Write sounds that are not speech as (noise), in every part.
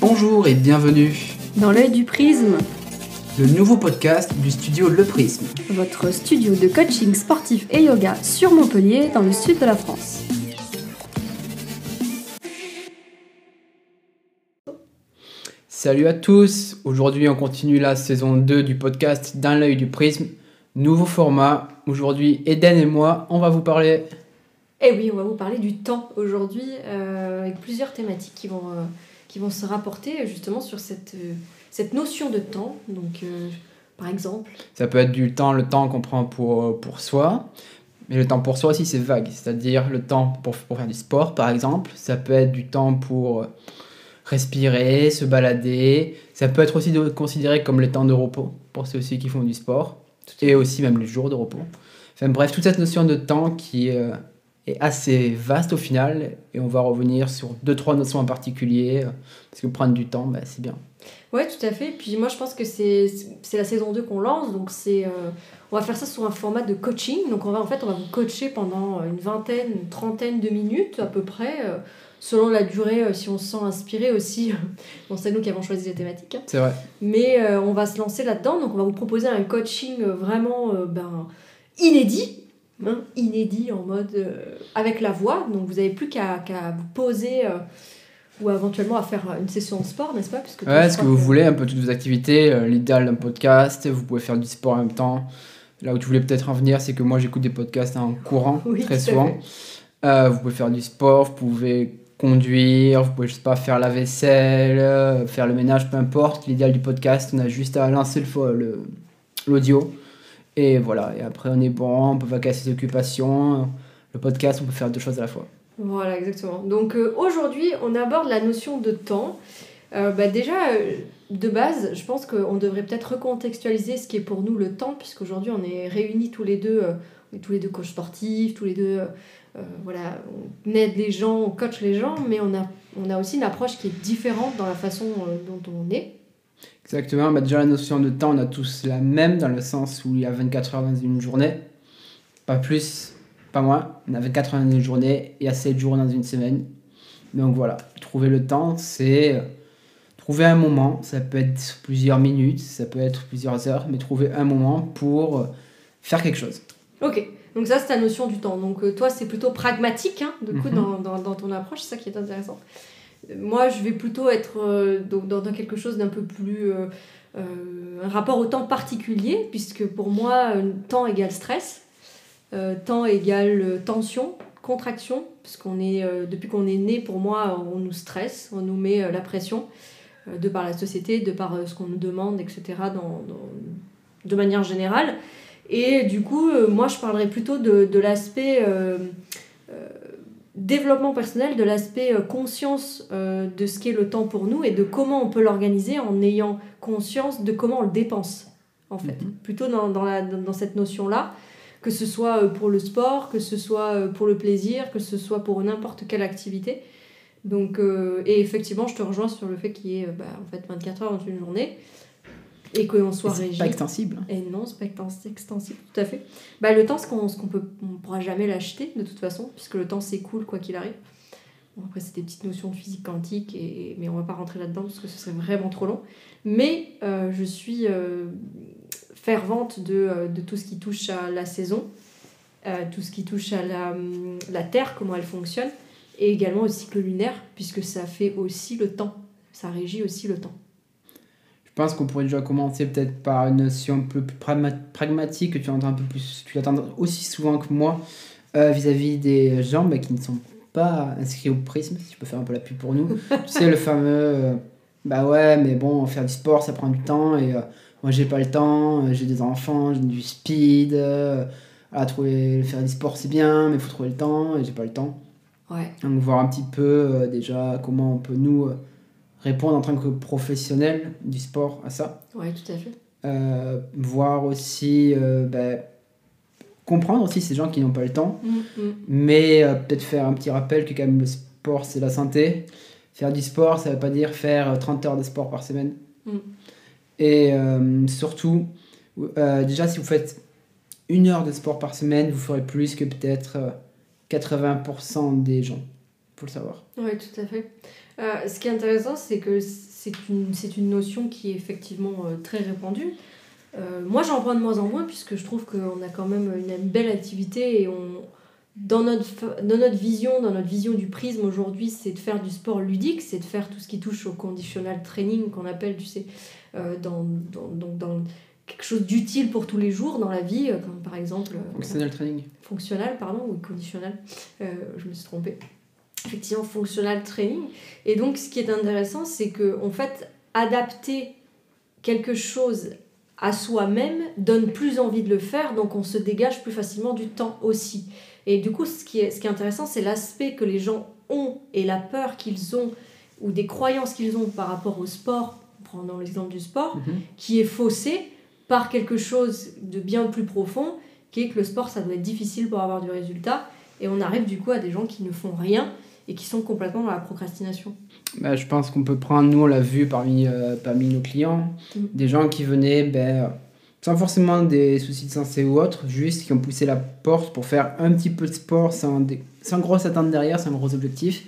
Bonjour et bienvenue. Dans l'œil du prisme, le nouveau podcast du studio Le Prisme, votre studio de coaching sportif et yoga sur Montpellier dans le sud de la France. Salut à tous, aujourd'hui on continue la saison 2 du podcast Dans l'œil du prisme, nouveau format. Aujourd'hui Eden et moi on va vous parler... Eh oui, on va vous parler du temps aujourd'hui euh, avec plusieurs thématiques qui vont... Euh, qui vont se rapporter justement sur cette, euh, cette notion de temps. Donc, euh, par exemple. Ça peut être du temps, le temps qu'on prend pour, euh, pour soi. Mais le temps pour soi aussi, c'est vague. C'est-à-dire le temps pour, pour, faire du sport, par exemple. Ça peut être du temps pour respirer, se balader. Ça peut être aussi considéré comme le temps de repos pour ceux aussi qui font du sport. Et aussi même les jours de repos. Enfin bref, toute cette notion de temps qui est assez vaste au final et on va revenir sur deux trois notions en particulier euh, parce que prendre du temps bah, c'est bien. Ouais, tout à fait. Puis moi je pense que c'est la saison 2 qu'on lance donc c'est euh, on va faire ça sous un format de coaching. Donc on va en fait on va vous coacher pendant une vingtaine, une trentaine de minutes à peu près euh, selon la durée si on se sent inspiré aussi. (laughs) bon, c'est nous qui avons choisi les thématiques. Hein. C'est vrai. Mais on va se lancer là-dedans donc on va vous proposer un coaching vraiment ben inédit Hein, inédit en mode euh, avec la voix. Donc vous n'avez plus qu'à vous poser euh, ou éventuellement à faire une session de sport, n'est-ce pas Puisque Ouais, ce que vous voulez, un peu toutes vos activités. Euh, l'idéal d'un podcast, vous pouvez faire du sport en même temps. Là où tu voulais peut-être en venir, c'est que moi j'écoute des podcasts en courant très souvent. vous pouvez faire du sport, vous pouvez conduire, vous pouvez juste pas faire la vaisselle, faire le ménage, peu importe. L'idéal du podcast, on a juste à lancer l'audio. Et voilà, et après on est bon, on peut vaquer à ses occupations. Le podcast, on peut faire deux choses à la fois. Voilà, exactement. Donc euh, aujourd'hui, on aborde la notion de temps. Euh, bah, déjà, euh, de base, je pense qu'on devrait peut-être recontextualiser ce qui est pour nous le temps, puisqu'aujourd'hui on est réunis tous les deux, tous les deux coachs sportifs, tous les deux, voilà, on aide les gens, on coach les gens, mais on a, on a aussi une approche qui est différente dans la façon dont on est. Exactement, bah déjà la notion de temps, on a tous la même dans le sens où il y a 24 heures dans une journée, pas plus, pas moins. On a 24 heures dans une journée, il y a 7 jours dans une semaine. Donc voilà, trouver le temps, c'est euh, trouver un moment, ça peut être plusieurs minutes, ça peut être plusieurs heures, mais trouver un moment pour euh, faire quelque chose. Ok, donc ça c'est ta notion du temps. Donc euh, toi c'est plutôt pragmatique, hein, du coup, mhm. dans, dans, dans, ton approche, c'est ça qui est intéressant moi, je vais plutôt être euh, dans, quelque chose d'un peu plus. Euh, euh, un rapport au temps particulier, puisque pour moi, temps égale stress, temps égale tension, contraction, puisqu'on est, depuis qu'on est né, pour moi, on nous stresse, on nous met la pression, de par la société, de par ce qu'on nous demande, etc., dans, de manière générale. Et du coup, moi, je parlerai plutôt de, de l'aspect développement personnel, de l'aspect euh, conscience euh, de ce qu'est le temps pour nous et de comment on peut l'organiser en ayant conscience de comment on le dépense, en fait. Mhm. Plutôt dans, dans, la, dans cette notion-là, que ce soit euh, pour le sport, que ce soit pour le plaisir, que ce soit pour n'importe quelle activité. Donc, et effectivement, je te rejoins sur le fait qu'il y ait bah, en fait, 24 heures dans une journée et qu'on soit régi. C'est pas extensible. Et non, c'est pas extensible, tout à fait. Bah, le temps, ce qu'on peut, on pourra jamais l'acheter de toute façon, puisque le temps s'écoule quoi qu'il arrive. Bon, après, c'est des petites notions de physique quantique, et, mais on va pas rentrer là-dedans parce que ce serait vraiment trop long. Mais euh, je suis euh, fervente de, euh, de, tout ce qui touche à la saison, tout ce qui touche à la, la Terre, comment elle fonctionne, et également au cycle lunaire, puisque ça fait aussi le temps. Ça régit aussi le temps. Je pense qu'on pourrait déjà commencer peut-être par une notion un peu plus pragmatique que tu entends un peu plus, tu l'entends aussi souvent que moi euh, vis-à-vis des gens bah, qui ne sont pas inscrits au prisme, si tu peux faire un peu la pub pour nous. (laughs) tu sais, le fameux euh, bah ouais, mais bon, faire du sport ça prend du temps et euh, moi j'ai pas le temps, j'ai des enfants, j'ai du speed, à trouver, faire du sport c'est bien, mais il faut trouver le temps et j'ai pas le temps. Ouais. Donc voir un petit peu déjà comment on peut nous répondre en tant que professionnel du sport à ça. Oui, tout à fait. Euh, voir aussi, euh, ben, comprendre aussi ces gens qui n'ont pas le temps, mm, mm. mais euh, peut-être faire un petit rappel que quand même le sport c'est la santé. Faire du sport, ça ne veut pas dire faire 30 heures de sport par semaine. Mm. Et surtout, déjà si vous faites une heure de sport par semaine, vous ferez plus que peut-être 80% des gens. faut le savoir. Oui, tout à fait. Euh, ce qui est intéressant, c'est que c'est une, une notion qui est effectivement euh, très répandue. Euh, moi, j'en prends de moins en moins, puisque je trouve qu'on a quand même une, belle activité et on, dans, notre, dans notre vision, dans notre vision du prisme aujourd'hui, c'est de faire du sport ludique, c'est de faire tout ce qui touche au conditional training qu'on appelle, tu sais, dans, dans, donc dans quelque chose d'utile pour tous les jours dans la vie, comme par exemple... Fonctionnal training. Fonctionnel, pardon, ou conditionnel, je me suis trompée effectivement functional training. Et donc, ce qui est intéressant, c'est que en fait, adapter quelque chose à soi-même donne plus envie de le faire, donc on se dégage plus facilement du temps aussi. Et du coup, ce qui est, ce qui est intéressant, c'est l'aspect que les gens ont et la peur qu'ils ont ou des croyances qu'ils ont par rapport au sport, prenons l'exemple du sport, mhm. qui est faussé par quelque chose de bien plus profond, qui est que le sport, ça doit être difficile pour avoir du résultat. Et on arrive du coup à des gens qui ne font rien et qui sont complètement dans la procrastination bah, Je pense qu'on peut prendre, nous on l'a vu parmi, euh, parmi nos clients, mm. des gens qui venaient ben, sans forcément des soucis de santé ou autre, juste qui ont poussé la porte pour faire un petit peu de sport sans, sans grosse attente derrière, sans gros objectif,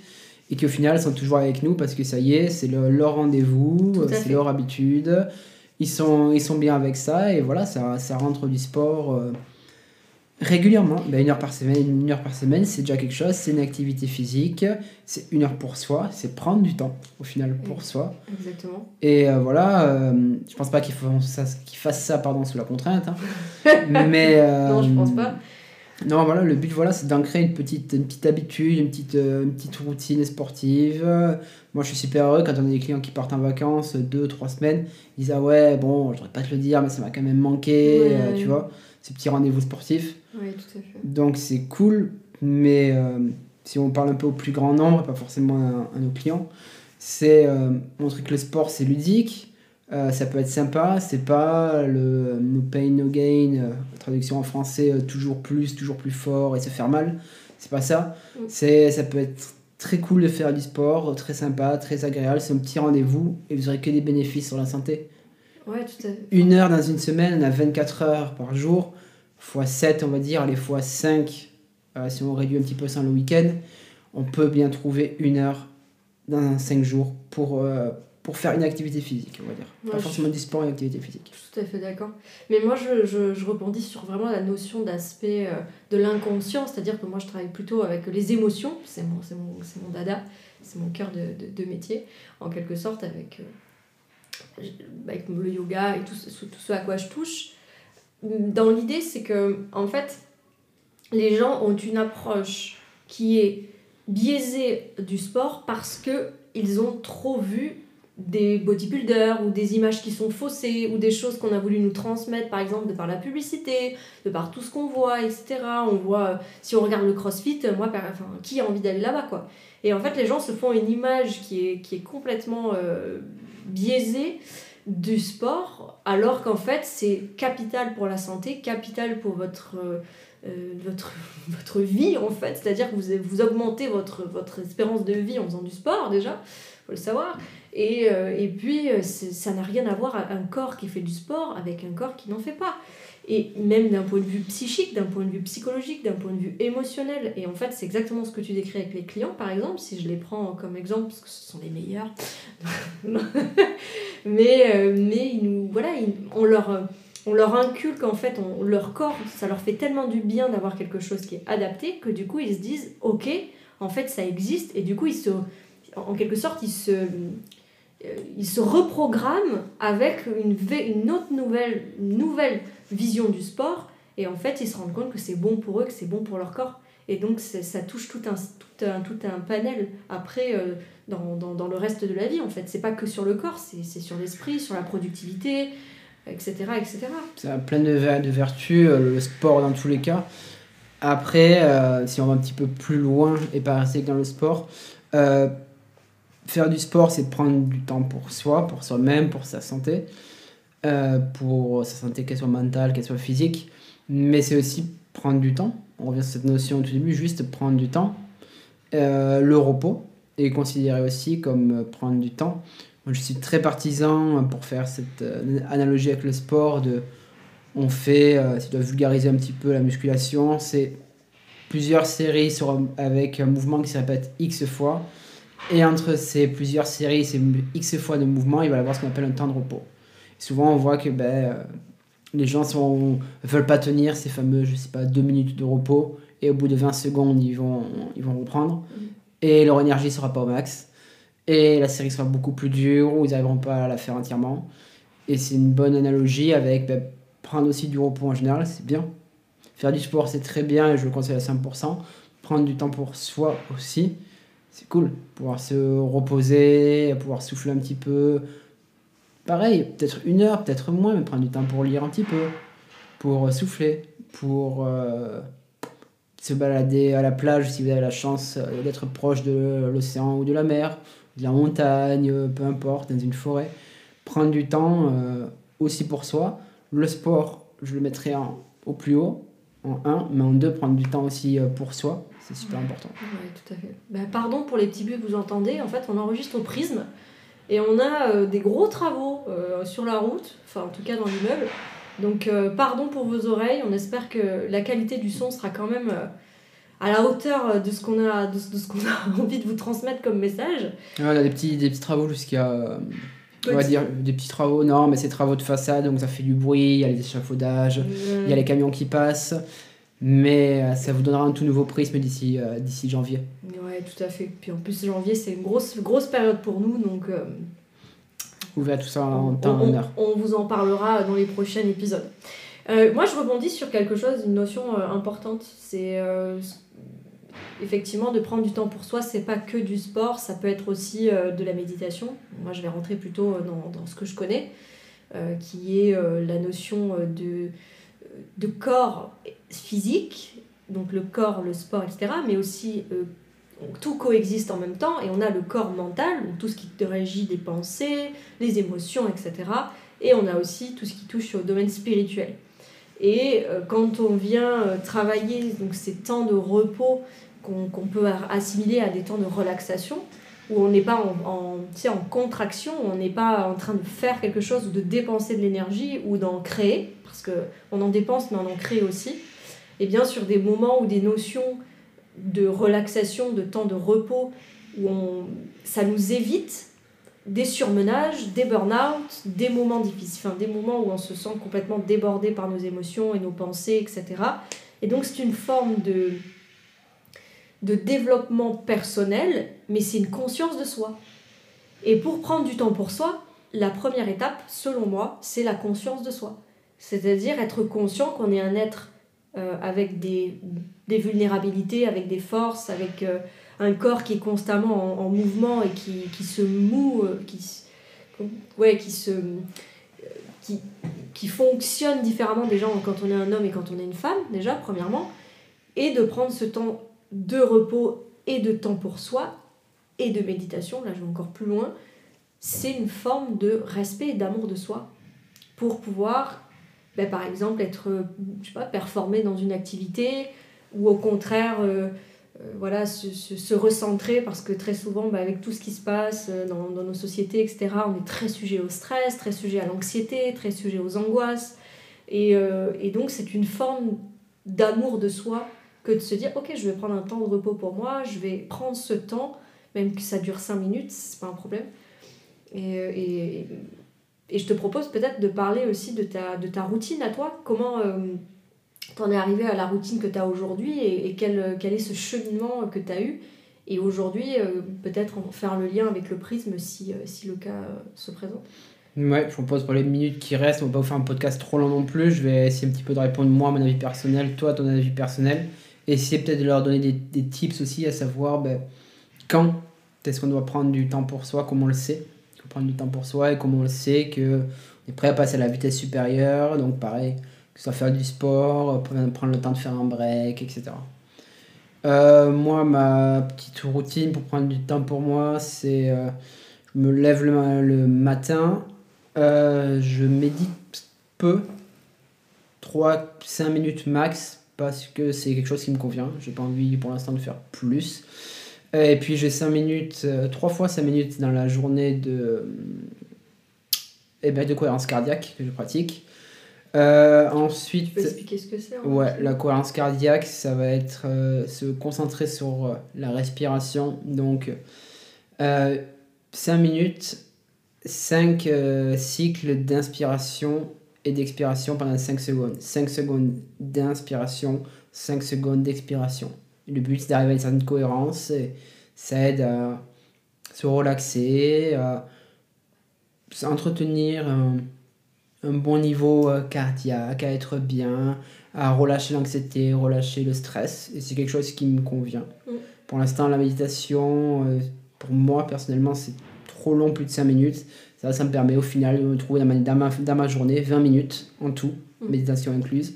et qui au final sont toujours avec nous parce que ça y est, c'est leur rendez-vous, c'est leur habitude, ils sont, ils sont bien avec ça, et voilà, ça, ça rentre du sport. Euh, régulièrement, ben une heure par semaine, une heure par semaine, c'est déjà quelque chose, c'est une activité physique, c'est une heure pour soi, c'est prendre du temps au final pour soi. Exactement. Et euh, voilà, euh, je pense pas qu'il ça, fassent ça pardon, sous la contrainte, hein. (laughs) mais... Euh, non, je pense pas. Non, voilà, le but, voilà, c'est d'ancrer une petite, une petite habitude, une petite, une petite routine sportive. Moi, je suis super heureux quand on a des clients qui partent en vacances deux, trois semaines. Ils disent, ah ouais, bon, je voudrais pas te le dire, mais ça m'a quand même manqué, tu vois, ces petits rendez-vous sportifs. Oui, tout à fait. Donc c'est cool, mais euh, si on parle un peu au plus grand nombre, pas forcément à, nos clients, c'est euh, montrer que le sport c'est ludique, euh, ça peut être sympa, c'est pas le no pain no gain, traduction en français toujours plus, toujours plus fort et se faire mal, c'est pas ça. Mm. C'est ça peut être très cool de faire du sport, très sympa, très agréable, c'est un petit rendez-vous et vous aurez que des bénéfices sur la santé. Ouais, tout à fait. Une heure dans une semaine, on a 24 heures par jour fois 7, on va dire, les fois 5, euh, si on réduit un petit peu ça le week-end, on peut bien trouver une heure dans 5 jours pour, euh, pour faire une activité physique, on va dire. Pas forcément du sport, une activité physique. Je suis tout à fait d'accord. Mais moi, je, je, je, rebondis sur vraiment la notion d'aspect euh, de l'inconscient, c'est-à-dire que moi, je travaille plutôt avec les émotions, c'est mon, mon, mon dada, c'est mon cœur de, de, de, métier, en quelque sorte, avec, avec le yoga et tout, ce à quoi je touche. Dans l'idée, c'est que, en fait, les gens ont une approche qui est biaisée du sport parce que ils ont trop vu des bodybuilders ou des images qui sont faussées ou des choses qu'on a voulu nous transmettre par exemple de par la publicité, de par tout ce qu'on voit, etc. On voit, si on regarde le crossfit, moi, enfin, qui a envie d'aller là-bas quoi. Et en fait, les gens se font une image qui est, qui est complètement euh, biaisée du sport, alors qu'en fait c'est capital pour la santé, capital pour votre, euh, euh, votre, (laughs) votre vie en fait, c'est-à-dire que vous, vous augmentez votre, votre espérance de vie en faisant du sport déjà, le savoir, et, euh, et puis ça n'a rien à voir un corps qui fait du sport avec un corps qui n'en fait pas et même d'un point de vue psychique, d'un point de vue psychologique, d'un point de vue émotionnel. Et en fait, c'est exactement ce que tu décris avec les clients, par exemple, si je les prends comme exemple, parce que ce sont les meilleurs. (laughs) mais euh, mais ils nous, voilà, on, leur, on leur inculque, en fait, on, leur corps, ça leur fait tellement du bien d'avoir quelque chose qui est adapté, que du coup, ils se disent, ok, en fait, ça existe, et du coup, ils se, en quelque sorte, ils se euh, ils se reprogramment avec une, une autre nouvelle, nouvelle vision du sport et en fait ils se rendent compte que c'est bon pour eux, que c'est bon pour leur corps. Et donc ça touche tout un, tout un, tout un panel après euh, dans, dans, dans, le reste de la vie en fait. C'est pas que sur le corps, c'est sur l'esprit, sur la productivité, etc. etc. Plein de, de vertus, euh, le sport dans tous les cas. Après, si on va un petit peu plus loin et pas rester dans le sport, faire du sport c'est prendre du temps pour soi, pour soi-même, pour sa santé. Euh, pour sa santé, qu'elle soit mentale, qu'elle soit physique, mais c'est aussi prendre du temps. On revient sur cette notion au tout début, juste prendre du temps. Euh, le repos est considéré aussi comme euh, prendre du temps. Moi, je suis très partisan pour faire cette analogie avec le sport de on fait, si je dois vulgariser un petit peu la musculation, c'est plusieurs séries avec un mouvement qui se répète X fois Et entre ces plusieurs séries, ces X fois de mouvements, il va y avoir ce qu'on appelle un temps de repos. souvent, on voit que ben, euh, les gens ne veulent pas tenir ces fameux, je sais pas, 2 minutes de repos. Et au bout de 20 secondes, ils vont, ils vont reprendre. Mm. Et leur énergie sera pas au max. Et la série sera beaucoup plus dure, ou ils n'arriveront pas à la faire entièrement. Et c'est une bonne analogie avec ben, prendre aussi du repos en général, c'est bien. Faire du sport, c'est très bien et je le conseille à 100%. Prendre du temps pour soi aussi, c'est cool. Pouvoir se reposer, pouvoir souffler un petit peu. Pareil, peut-être une heure, peut-être moins, mais prendre du temps pour lire un petit peu, pour souffler, pour euh, se balader à la plage si vous avez la chance d'être proche de l'océan ou de la mer, de la montagne, peu importe, dans une forêt. Prendre du temps euh, aussi pour soi. Le sport, je le mettrai au plus haut, en 1, mais en 2, prendre du temps aussi euh, pour soi, c'est super important. Oui, tout à fait. Bah, pardon pour les petits buts que vous entendez, en fait, on enregistre au prisme et on a euh, des gros travaux euh, sur la route, enfin en tout cas dans l'immeuble. Donc pardon pour vos oreilles, on espère que la qualité du son sera quand même à la hauteur de ce qu'on a, de, ce qu'on a (laughs) envie de vous transmettre comme message. Ouais, on a des petits, des petits travaux jusqu'à on va dire des petits travaux, non, mais c'est travaux de façade, donc ça fait du bruit, il y a les échafaudages, il y a les camions qui passent. Mais euh, ça vous donnera un tout nouveau prisme d'ici euh, d'ici janvier. Ouais, tout à fait. Puis en plus, janvier, c'est une grosse, grosse période pour nous, donc. Euh, vous verrez tout ça en temps on, on, on, vous en parlera dans les prochains épisodes. moi, je rebondis sur quelque chose, une notion importante. C'est effectivement, de prendre du temps pour soi, c'est pas que du sport, ça peut être aussi de la méditation. Moi, je vais rentrer plutôt dans, dans ce que je connais, qui est la notion de, de corps physique, donc le corps, le sport, etc., mais aussi tout coexiste en même temps, et on a le corps mental, donc tout ce qui te régit des pensées, les émotions, etc., et on a aussi tout ce qui touche au domaine spirituel. Et quand on vient travailler donc ces temps de repos qu'on peut assimiler à des temps de relaxation, où on n'est pas en, en, en contraction, on n'est pas en train de faire quelque chose ou de dépenser de l'énergie ou d'en créer, parce qu'on en dépense mais on en crée aussi. Et bien sur des moments où des notions de relaxation, de temps de repos, où on, ça nous évite des surmenages, des burn-out, des moments difficiles, enfin des moments où on se sent complètement débordé par nos émotions et nos pensées, etc. Et donc c'est une forme de de développement personnel, mais c'est une conscience de soi. Et pour prendre du temps pour soi, la première étape, selon moi, c'est la conscience de soi. C'est-à-dire être conscient qu'on est un être euh, avec des, des, vulnérabilités, avec des forces, avec euh, un corps qui est constamment en, mouvement et qui, qui se moue, euh, qui, ouais, qui, se, qui, qui fonctionne différemment déjà quand on est un homme et quand on est une femme, déjà, premièrement, et de prendre ce temps de repos et de temps pour soi et de méditation, là je vais encore plus loin, c'est une forme de respect et d'amour de soi pour pouvoir, ben, par exemple, être, je sais pas, performer dans une activité ou au contraire, euh, euh, voilà, se, se, recentrer parce que très souvent, ben, avec tout ce qui se passe euh, dans, dans, nos sociétés, etc., on est très sujet au stress, très sujet à l'anxiété, très sujet aux angoisses. Et, et donc, c'est une forme d'amour de soi que de se dire ok je vais prendre un temps de repos pour moi je vais prendre ce temps même que ça dure 5 minutes c'est pas un problème et, et, et je te propose peut-être de parler aussi de ta, de ta routine à toi. Comment euh, t'en es arrivé à la routine que tu as aujourd'hui et, quel, quel est ce cheminement que tu as eu? Et aujourd'hui euh, peut-être faire le lien avec le prisme si, euh, si le cas se présente. Ouais, je propose pour les minutes qui restent, on va pas vous faire un podcast trop long non plus. Je vais essayer un petit peu de répondre moi à mon avis personnel, toi à ton avis personnel. Essayer peut-être de leur donner des, des, tips aussi, à savoir ben, quand est-ce qu'on doit prendre du temps pour soi, comment on le sait, prendre du temps pour soi et comment on le sait que on est prêt à passer à la vitesse supérieure, donc pareil, que ce soit faire du sport, prendre le temps de faire un break, etc. Euh, moi, ma petite routine pour prendre du temps pour moi, c'est euh, je me lève le, le matin, euh, je médite peu, 3-5 minutes max parce que c'est quelque chose qui me convient. J'ai pas envie pour l'instant de faire plus. Et puis j'ai 5 minutes, 3 euh, fois 5 minutes dans la journée de, eh ben, de cohérence cardiaque que je pratique. Euh, ensuite, tu peux expliquer ce que c'est Ouais, la cohérence cardiaque, ça va être euh, se concentrer sur la respiration. Donc, Euh, 5 minutes, 5 cycles d'inspiration et d'expiration pendant 5 secondes. 5 secondes d'inspiration, 5 secondes d'expiration. Le but, c'est d'arriver à une certaine cohérence. Et ça aide à se relaxer, à entretenir un, un bon niveau euh, cardiaque, à être bien, à relâcher l'anxiété, relâcher le stress. Et c'est quelque chose qui me convient. Mm. Pour l'instant, la méditation, euh, pour moi personnellement, c'est trop long, plus de 5 minutes. Ça, ça me permet au final de me trouver dans ma, dans ma, dans ma journée 20 minutes en tout, Mm. méditation incluse,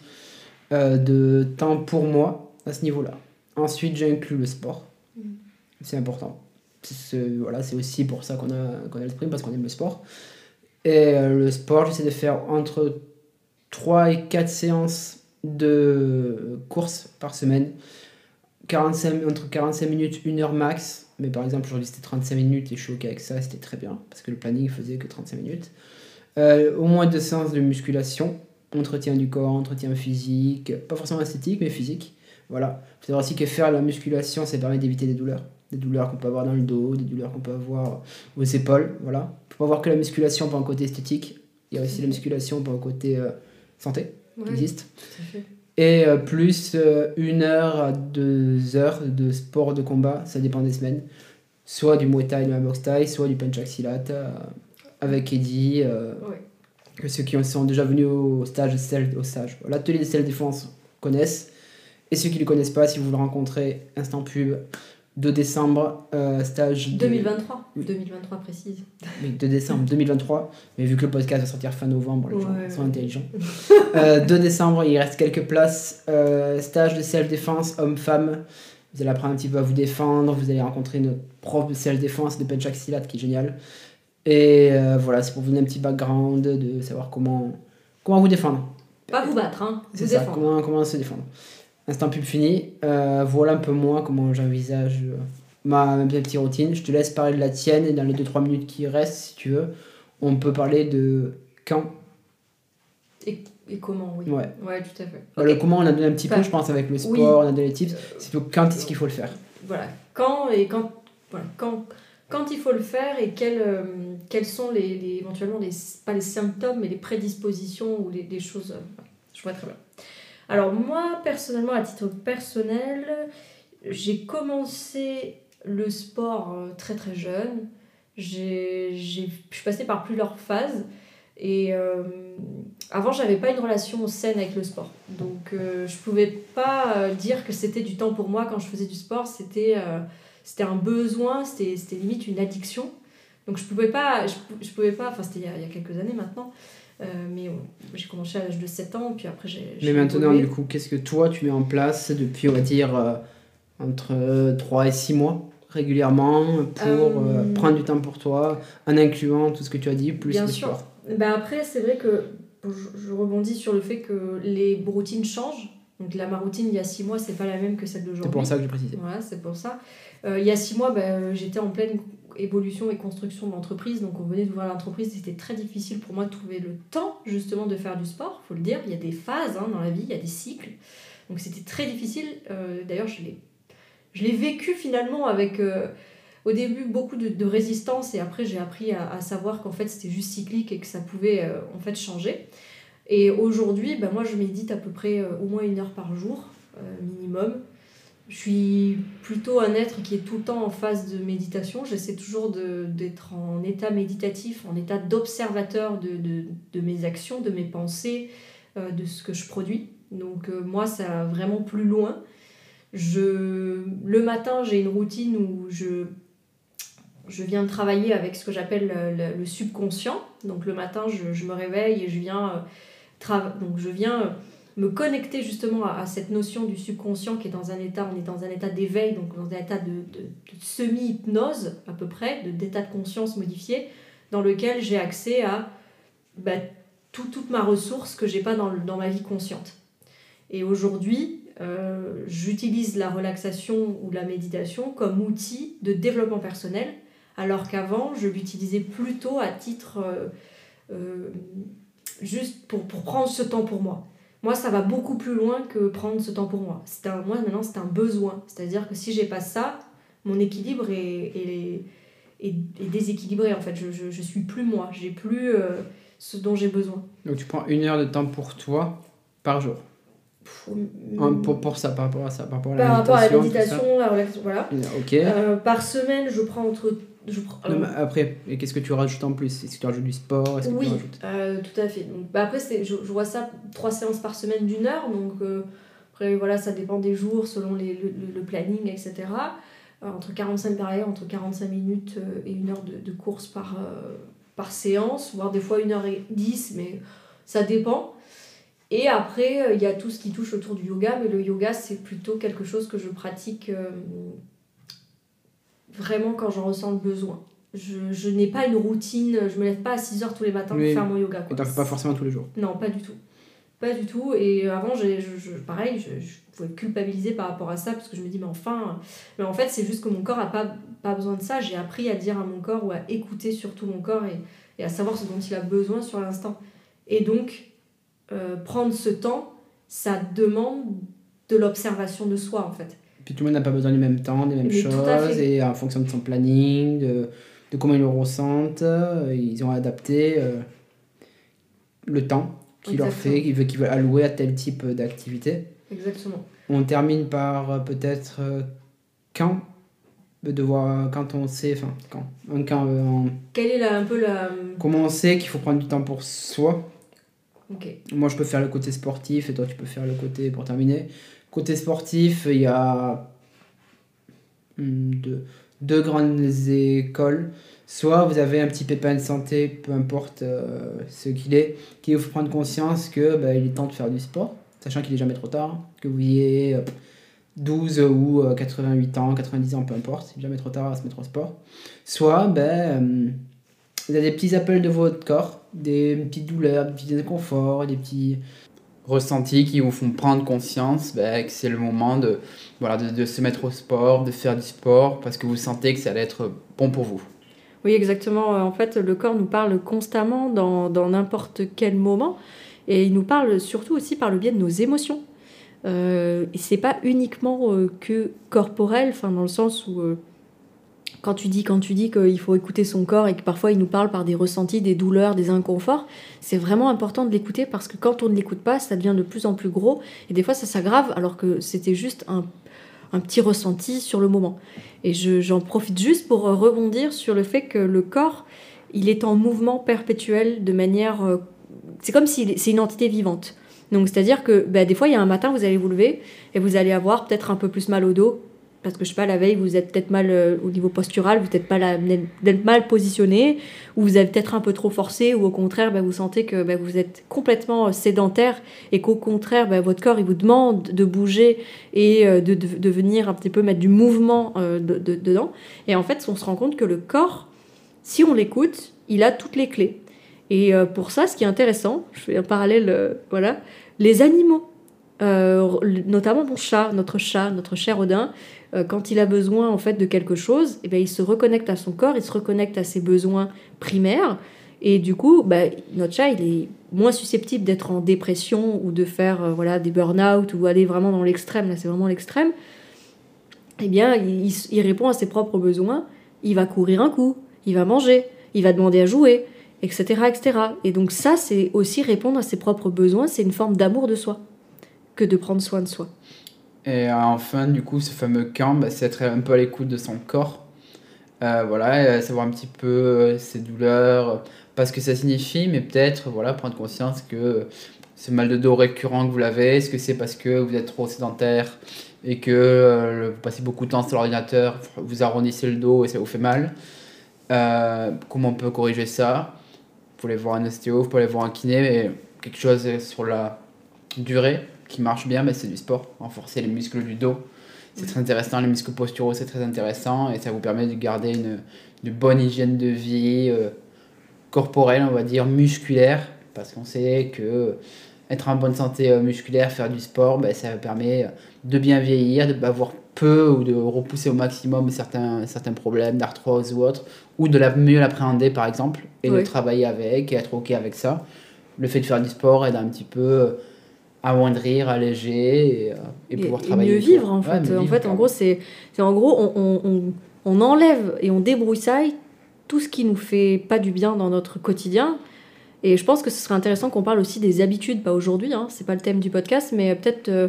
euh, de temps pour moi à ce niveau-là. Ensuite, j'inclus le sport. Mm. C'est important. C'est, voilà, c'est aussi pour ça qu'on a, qu'on a le sprint, parce qu'on aime le sport. Et euh, le sport, j'essaie de faire entre 3 et 4 séances de course par semaine. 45, entre 45 minutes, 1 heure max. Mais par exemple, aujourd'hui c'était 35 minutes et je suis ok avec ça, c'était très bien. Parce que le planning faisait que 35 minutes. Euh, au moins deux séances de musculation. Entretien du corps, entretien physique. Pas forcément esthétique, mais physique. Voilà. Il faut savoir aussi que faire la musculation, ça permet d'éviter des douleurs. Des douleurs qu'on peut avoir dans le dos, des douleurs qu'on peut avoir aux épaules. Voilà. Il faut pas voir que la musculation pour un côté esthétique. Il y a aussi la musculation pour un côté euh, santé qui existe. Et euh, plus euh, une heure à deux heures de sport de combat, ça dépend des semaines. Soit du Muay Thai, de la boxe Thai, soit du euh, avec Eddie. euh, Ouais. que ceux qui sont déjà venus au stage au stage, à l'atelier de self-défense connaissent. Et ceux qui ne le connaissent pas, si vous le rencontrez, instant pub, 2 décembre, euh, stage de- 2023. Oui. 2023 précise. oui, 2 décembre 2023, mais vu que le podcast va sortir fin novembre, les gens Ouais, sont ouais. intelligents. (laughs) Euh, 2 décembre, il reste quelques places. Euh, stage de self-défense homme-femme. Vous allez apprendre un petit peu à vous défendre. Vous allez rencontrer notre prof de self-défense de Penchak Silat qui est génial. Et euh, voilà, c'est pour vous donner un petit background de savoir comment, comment vous défendre. Pas vous battre, hein. Vous défendre. comment, comment se défendre. Instant pub fini. Euh, voilà un peu moi comment j'envisage euh, ma, ma petite routine. Je te laisse parler de la tienne et dans les 2-3 minutes qui restent, si tu veux, on peut parler de quand. Et, et comment, oui. Ouais. Ouais, tout à fait. Bah, Ok. Le comment, on a donné un petit peu, je pense, avec le sport, oui. on a donné les tips. C'est plutôt quand est-ce qu'il faut le faire. Voilà. Quand et quand, voilà. quand, quand il faut le faire et quels, euh, quels sont les, les- éventuellement, les, pas les symptômes, mais les prédispositions ou les, les choses. euh, je vois très bien. Alors, moi, personnellement, à titre personnel, j'ai commencé le sport euh, très très jeune. J'ai, je suis passée par plusieurs phases. Et euh, avant, j'avais pas une relation saine avec le sport. Donc, euh, je pouvais pas euh, dire que c'était du temps pour moi quand je faisais du sport. C'était, un besoin, c'était, limite une addiction. Donc, je pouvais pas, je, pou- je pouvais pas, enfin, c'était il y a quelques années maintenant. Euh, mais j'ai commencé à l'âge de 7 ans, puis après, j'ai. Mais maintenant, évolué. du coup, qu'est-ce que toi, tu mets en place depuis, on va dire, euh, entre 3 et 6 mois régulièrement pour Euh, euh, prendre du temps pour toi, en incluant tout ce que tu as dit, plus Bien le sûr. sport? Ben après, c'est vrai que je, je rebondis sur le fait que les routines changent. Donc là, ma routine il y a six mois, c'est pas la même que celle d'aujourd'hui. C'est pour ça que j'ai précisé. Voilà, c'est pour ça. Euh, il y a six mois, ben, j'étais en pleine évolution et construction de l'entreprise. Donc on venait d'ouvrir l'entreprise. C'était très difficile pour moi de trouver le temps justement de faire du sport. faut le dire, il y a des phases hein, dans la vie, il y a des cycles. Donc c'était très difficile. Euh, D'ailleurs, je l'ai, vécu finalement avec euh, au début beaucoup de, résistance et après j'ai appris à, savoir qu'en fait c'était juste cyclique et que ça pouvait euh, en fait changer. Et aujourd'hui, ben, moi je médite à peu près au moins une heure par jour minimum. Je suis plutôt un être qui est tout le temps en phase de méditation. J'essaie toujours de- d'être en état méditatif, en état d'observateur de, de, de mes actions, de mes pensées, euh, de ce que je produis. Donc euh, moi, ça va vraiment plus loin. Je, le matin, j'ai une routine où je, je viens travailler avec ce que j'appelle le, subconscient. Donc le matin, je, me réveille et je viens, euh, donc je viens me connecter justement à, cette notion du subconscient qui est dans un état, on est dans un état d'éveil, donc dans un état de, semi-hypnose à peu près, d'état de conscience modifié, dans lequel j'ai accès à bah, tout- toute ma ressource que j'ai pas dans, ma vie consciente. Et aujourd'hui, euh, j'utilise la relaxation ou la méditation comme outil de développement personnel, alors qu'avant, je l'utilisais plutôt à titre euh, euh, juste pour prendre ce temps pour moi. Moi, ça va beaucoup plus loin que prendre ce temps pour moi. C'est un, moi, maintenant, c'est un besoin. C'est-à-dire que si j'ai pas ça, mon équilibre est, est, est, est déséquilibrée en fait. Je, je, je suis plus moi, j'ai plus euh, ce dont j'ai besoin. Donc tu prends une heure de temps pour toi par jour. Un- mm, pour, pour ça, par rapport à ça, par rapport à la par rapport à la méditation, tout ça. méditation, la relaxation, voilà. Ok. Euh, par semaine, je prends entre. Je prends, Non, mais après, et qu'est-ce que tu rajoutes en plus? Est-ce que tu rajoutes du sport? Est-ce que Oui, tu rajoutes... euh, tout à fait. Donc, bah après, c'est, je, je vois ça trois séances par semaine d'une heure. Donc, euh, après, voilà, ça dépend des jours, selon les, le, planning, etc. Euh, entre 45 pareil, entre 45 minutes euh, et une heure de, de course par, euh, par séance, voire des fois une heure et 10, mais ça dépend. Et après, euh, il y a tout ce qui touche autour du yoga, mais le yoga, c'est plutôt quelque chose que je pratique euh, vraiment quand j'en ressens le besoin. Je, je n'ai pas une routine, je me lève pas à 6 heures tous les matins pour faire mon yoga. Et Quoi. t'en fais pas forcément tous les jours. Non, pas du tout. Pas du tout. Et avant, je, je- pareil, je, je pouvais culpabiliser par rapport à ça parce que je me dis, mais enfin. Mais en fait, c'est juste que mon corps a pas, pas besoin de ça. J'ai appris à dire à mon corps ou à écouter surtout mon corps et, et à savoir ce dont il a besoin sur l'instant. Et donc, euh, prendre ce temps, ça demande de l'observation de soi en fait. Puis tout le monde n'a pas besoin du même temps, des mêmes Mais choses, et en fonction de son planning, de, de comment ils le ressentent, euh, ils ont adapté euh, le temps qui leur fait, qu'ils veulent, veulent allouer à tel type d'activité. Exactement. On termine par euh, peut-être euh, quand de devoir quand on sait enfin quand quand euh, en- Quelle est la, un peu la. comment on sait qu'il faut prendre du temps pour soi moi je peux faire le côté sportif et toi tu peux faire le côté pour terminer côté sportif il y a hmm, deux, grandes écoles. Soit vous avez un petit pépin de santé peu importe euh, ce qu'il est qui vous fait prendre conscience que bah, il est temps de faire du sport sachant qu'il est jamais trop tard que vous ayez euh, 12 ou euh, 88 ans 90 ans peu importe c'est jamais trop tard à se mettre au sport. Soit ben euh, vous avez des petits appels de votre corps, des petites douleurs, des petits inconforts, des petits ressentis qui vous font prendre conscience ben, que c'est le moment de, voilà, de, se mettre au sport, de faire du sport, parce que vous sentez que ça allait être bon pour vous. Oui, exactement. En fait, le corps nous parle constamment dans dans n'importe quel moment. Et il nous parle surtout aussi par le biais de nos émotions. Euh, et c'est pas uniquement euh, que corporel, enfin dans le sens où euh, quand tu dis quand tu dis qu'il faut écouter son corps et que parfois il nous parle par des ressentis, des douleurs, des inconforts, c'est vraiment important de l'écouter parce que quand on ne l'écoute pas, ça devient de plus en plus gros et des fois ça s'aggrave alors que c'était juste un, un petit ressenti sur le moment. Et je- j'en profite juste pour rebondir sur le fait que le corps, il est en mouvement perpétuel de manière... euh, c'est comme si c'est une entité vivante. Donc c'est-à-dire que bah, des fois, il y a un matin, vous allez vous lever et vous allez avoir peut-être un peu plus mal au dos. Parce que je sais pas, la veille, vous êtes peut-être mal euh, au niveau postural, vous êtes pas êtes mal positionné, ou vous avez peut-être un peu trop forcé, ou au contraire, bah, vous sentez que bah, vous êtes complètement euh, sédentaire et qu'au contraire, bah, votre corps, il vous demande de bouger et euh, de, venir un petit peu mettre du mouvement de- de- dedans. Et en fait, on se rend compte que le corps, si on l'écoute, il a toutes les clés. Et pour ça, ce qui est intéressant, je fais un parallèle, voilà, les animaux, notamment mon chat, notre chat, notre cher Odin, quand il a besoin en fait de quelque chose, eh ben, il se reconnecte à son corps, il se reconnecte à ses besoins primaires. Et du coup, bah, notre chat, il est moins susceptible d'être en dépression ou de faire euh, voilà, des burn-out ou aller vraiment dans l'extrême. Là, c'est vraiment l'extrême. Eh bien, il- il répond à ses propres besoins. Il va courir un coup, il va manger, il va demander à jouer, etc. etc. Et donc ça, c'est aussi répondre à ses propres besoins. C'est une forme d'amour de soi que de prendre soin de soi. Et euh, enfin, du coup, ce fameux camp, bah, c'est être un peu à l'écoute de son corps. Euh, voilà, euh, savoir un petit peu ses douleurs, pas ce que ça signifie, mais peut-être voilà, prendre conscience que ce mal de dos récurrent que vous l'avez, est-ce que c'est parce que vous êtes trop sédentaire et que vous passez beaucoup de temps sur l'ordinateur, vous arrondissez le dos et ça vous fait mal Comment on peut corriger ça? Vous pouvez aller voir un ostéo, vous pouvez aller voir un kiné, mais quelque chose sur la durée qui marche bien, mais c'est du sport. Renforcer les muscles du dos, c'est très intéressant. Les muscles posturaux, c'est très intéressant et ça vous permet de garder une, une bonne hygiène de vie euh, corporelle, on va dire, musculaire, parce qu'on sait que être en bonne santé euh, musculaire, faire du sport, ben, ça permet de bien vieillir, d'avoir peu ou de repousser au maximum certains, certains problèmes d'arthrose ou autres, ou de la, mieux l'appréhender par exemple, et Oui. de travailler avec et être ok avec ça. Le fait de faire du sport aide un petit peu euh, amoindrir, alléger et, euh, et pouvoir travailler. mieux autour. vivre en fait. mieux en vivre, fait, en gros, c'est en gros on, on, on- on enlève et on débrouille tout ce qui nous fait pas du bien dans notre quotidien. Et je pense que ce serait intéressant qu'on parle aussi des habitudes, pas aujourd'hui, hein, c'est pas le thème du podcast, mais peut-être euh,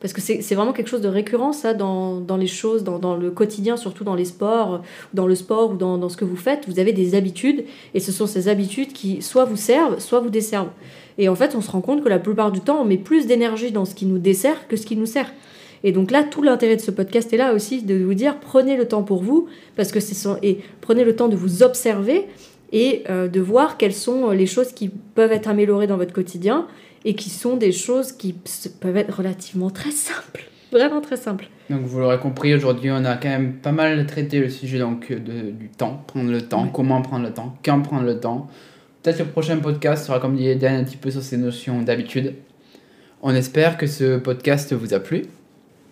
parce que c'est vraiment quelque chose de récurrent, ça, dans, dans les choses, dans, dans, le quotidien, surtout dans les sports, dans le sport ou dans, dans, ce que vous faites. Vous avez des habitudes, et ce sont ces habitudes qui soit vous servent, soit vous desservent. Et en fait, on se rend compte que la plupart du temps, on met plus d'énergie dans ce qui nous dessert que ce qui nous sert. Et donc là, tout l'intérêt de ce podcast est là aussi, de vous dire, prenez le temps pour vous, parce que c'est et prenez le temps de vous observer et euh, de voir quelles sont les choses qui peuvent être améliorées dans votre quotidien et qui sont des choses qui peuvent être relativement très simples. Vraiment très simples. Donc vous l'aurez compris, aujourd'hui on a quand même pas mal traité le sujet donc, de, du temps, prendre le temps, comment prendre le temps, quand prendre le temps. Peut-être le prochain podcast sera comme dit Eden un petit peu sur ces notions d'habitude. On espère que ce podcast vous a plu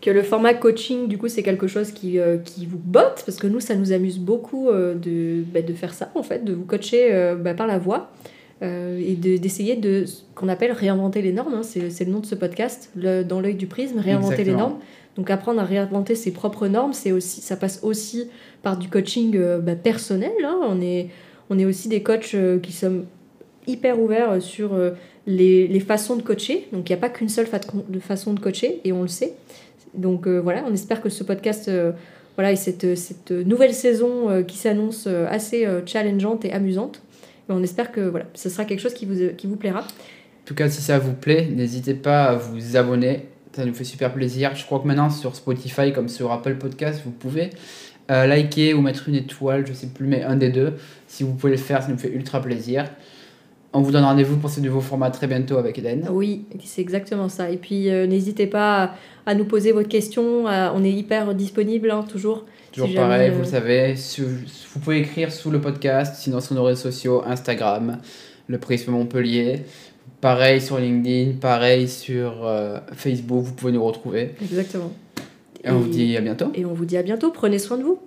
que le format coaching, du coup, c'est quelque chose qui, euh, qui vous botte, parce que nous, ça nous amuse beaucoup euh, de, bah, de faire ça, en fait, de vous coacher euh, bah, par la voix et d'essayer de, ce qu'on appelle réinventer les normes, hein, c'est le nom de ce podcast, le, dans l'œil du prisme, réinventer les normes. Donc apprendre à réinventer ses propres normes, c'est aussi, ça passe aussi par du coaching bah, personnel. Hein. On, est, on est aussi des coachs qui sommes hyper ouverts sur les, les, façons de coacher. Donc il n'y a pas qu'une seule façon de coacher, et on le sait. Donc euh, voilà, on espère que ce podcast euh, voilà, et cette, nouvelle saison euh, qui s'annonce assez challengeante et amusante. on espère que voilà, ce sera quelque chose qui vous, qui vous plaira. En tout cas, si ça vous plaît, n'hésitez pas à vous abonner. Ça nous fait super plaisir. Je crois que maintenant sur Spotify comme sur Apple Podcast, vous pouvez liker ou mettre une étoile, je sais plus, mais un des deux. Si vous pouvez le faire, ça nous fait ultra plaisir. On vous donne rendez-vous pour ce nouveau format très bientôt avec Eden. Oui, c'est exactement ça. Et puis n'hésitez pas à nous poser votre question. on est hyper disponible, hein, toujours. Toujours pareil, vous le savez. vous pouvez écrire sous le podcast, sinon sur nos réseaux sociaux, Instagram, le Prisme Montpellier. Pareil sur LinkedIn, pareil sur euh, Facebook, vous pouvez nous retrouver. Exactement. Et on vous dit à bientôt. Et on vous dit à bientôt. Prenez soin de vous.